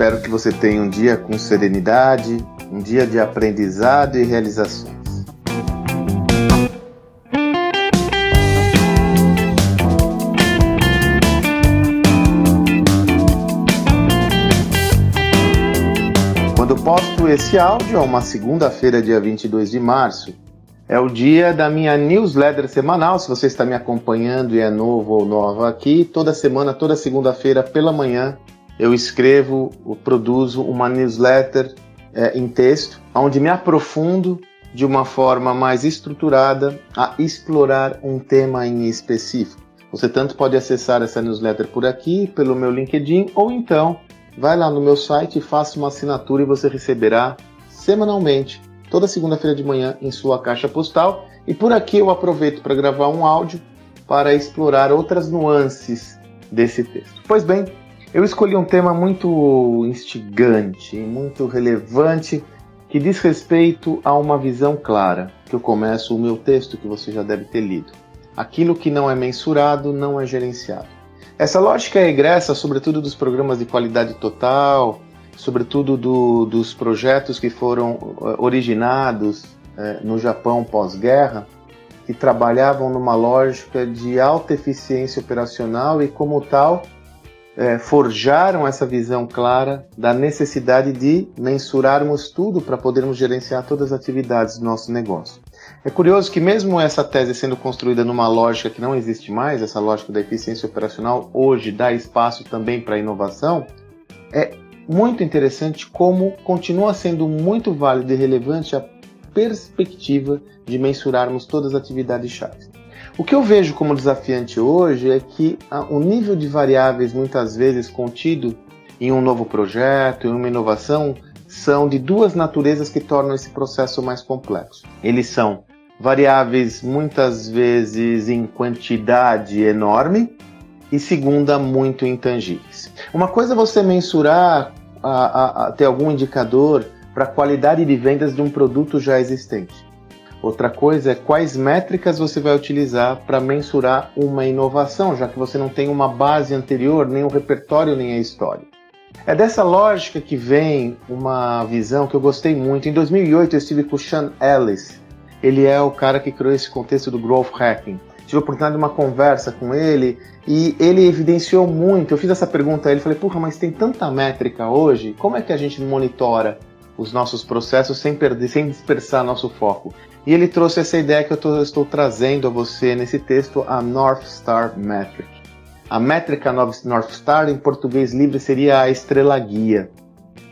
Espero que você tenha um dia com serenidade, um dia de aprendizado e realizações. Quando posto esse áudio, é uma segunda-feira, dia 22 de março, é o dia da minha newsletter semanal. Se você está me acompanhando e é novo ou nova aqui, toda semana, toda segunda-feira pela manhã, eu escrevo, eu produzo uma newsletter é, em texto, onde me aprofundo de uma forma mais estruturada a explorar um tema em específico. Você tanto pode acessar essa newsletter por aqui, pelo meu LinkedIn, ou então vai lá no meu site e faça uma assinatura e você receberá semanalmente toda segunda-feira de manhã em sua caixa postal. E por aqui eu aproveito para gravar um áudio para explorar outras nuances desse texto. Pois bem, eu escolhi um tema muito instigante, muito relevante, que diz respeito a uma visão clara, que eu começo o meu texto que você já deve ter lido. Aquilo que não é mensurado não é gerenciado. Essa lógica é egressa, sobretudo dos programas de qualidade total, sobretudo do, dos projetos que foram eh, originados é, no Japão pós-guerra, que trabalhavam numa lógica de alta eficiência operacional e, como tal, é, forjaram essa visão clara da necessidade de mensurarmos tudo para podermos gerenciar todas as atividades do nosso negócio. É curioso que, mesmo essa tese sendo construída numa lógica que não existe mais, essa lógica da eficiência operacional, hoje dá espaço também para a inovação, é muito interessante como continua sendo muito válido e relevante a perspectiva de mensurarmos todas as atividades chaves. O que eu vejo como desafiante hoje é que o nível de variáveis muitas vezes contido em um novo projeto, em uma inovação, são de duas naturezas que tornam esse processo mais complexo. Eles são variáveis muitas vezes em quantidade enorme e segunda muito intangíveis. Uma coisa é você mensurar a, a, a ter algum indicador para a qualidade de vendas de um produto já existente. Outra coisa é quais métricas você vai utilizar para mensurar uma inovação, já que você não tem uma base anterior, nem o repertório, nem a história. É dessa lógica que vem uma visão que eu gostei muito. Em 2008 eu estive com o Sean Ellis. Ele é o cara que criou esse contexto do growth hacking. Tive a oportunidade de uma conversa com ele e ele evidenciou muito. Eu fiz essa pergunta a ele, falei: "Porra, mas tem tanta métrica hoje, como é que a gente monitora os nossos processos sem perder, sem dispersar nosso foco?" E ele trouxe essa ideia que eu tô, estou trazendo a você nesse texto, a North Star Metric. A métrica North Star, em português livre, seria a estrela guia,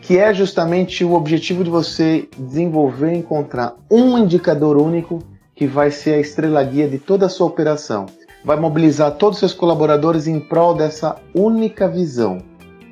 que é justamente o objetivo de você desenvolver e encontrar um indicador único que vai ser a estrela guia de toda a sua operação vai mobilizar todos os seus colaboradores em prol dessa única visão.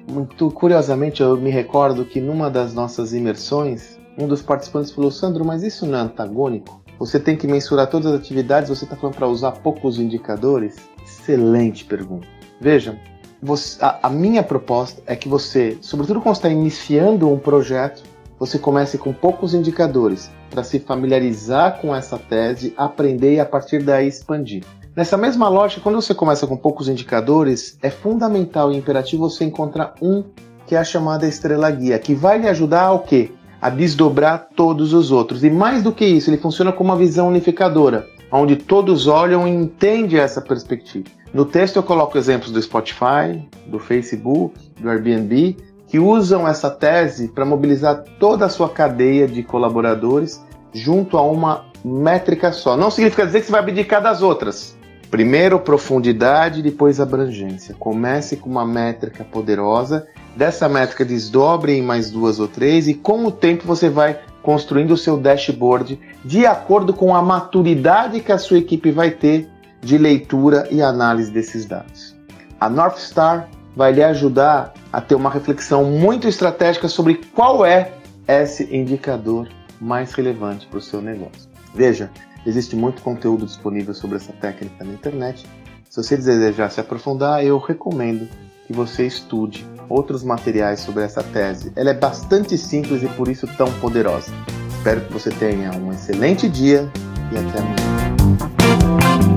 Muito curiosamente, eu me recordo que numa das nossas imersões, um dos participantes falou: Sandro, mas isso não é antagônico? Você tem que mensurar todas as atividades, você está falando para usar poucos indicadores? Excelente pergunta. Veja, você, a, a minha proposta é que você, sobretudo quando está iniciando um projeto, você comece com poucos indicadores para se familiarizar com essa tese, aprender e a partir daí expandir. Nessa mesma lógica, quando você começa com poucos indicadores, é fundamental e imperativo você encontrar um que é a chamada estrela guia, que vai lhe ajudar ao quê? A desdobrar todos os outros. E mais do que isso, ele funciona como uma visão unificadora, onde todos olham e entendem essa perspectiva. No texto eu coloco exemplos do Spotify, do Facebook, do Airbnb, que usam essa tese para mobilizar toda a sua cadeia de colaboradores junto a uma métrica só. Não significa dizer que você vai abdicar das outras, Primeiro profundidade, depois abrangência. Comece com uma métrica poderosa, dessa métrica desdobre em mais duas ou três e com o tempo você vai construindo o seu dashboard de acordo com a maturidade que a sua equipe vai ter de leitura e análise desses dados. A North Star vai lhe ajudar a ter uma reflexão muito estratégica sobre qual é esse indicador mais relevante para o seu negócio. Veja, Existe muito conteúdo disponível sobre essa técnica na internet. Se você desejar se aprofundar, eu recomendo que você estude outros materiais sobre essa tese. Ela é bastante simples e por isso tão poderosa. Espero que você tenha um excelente dia e até amanhã.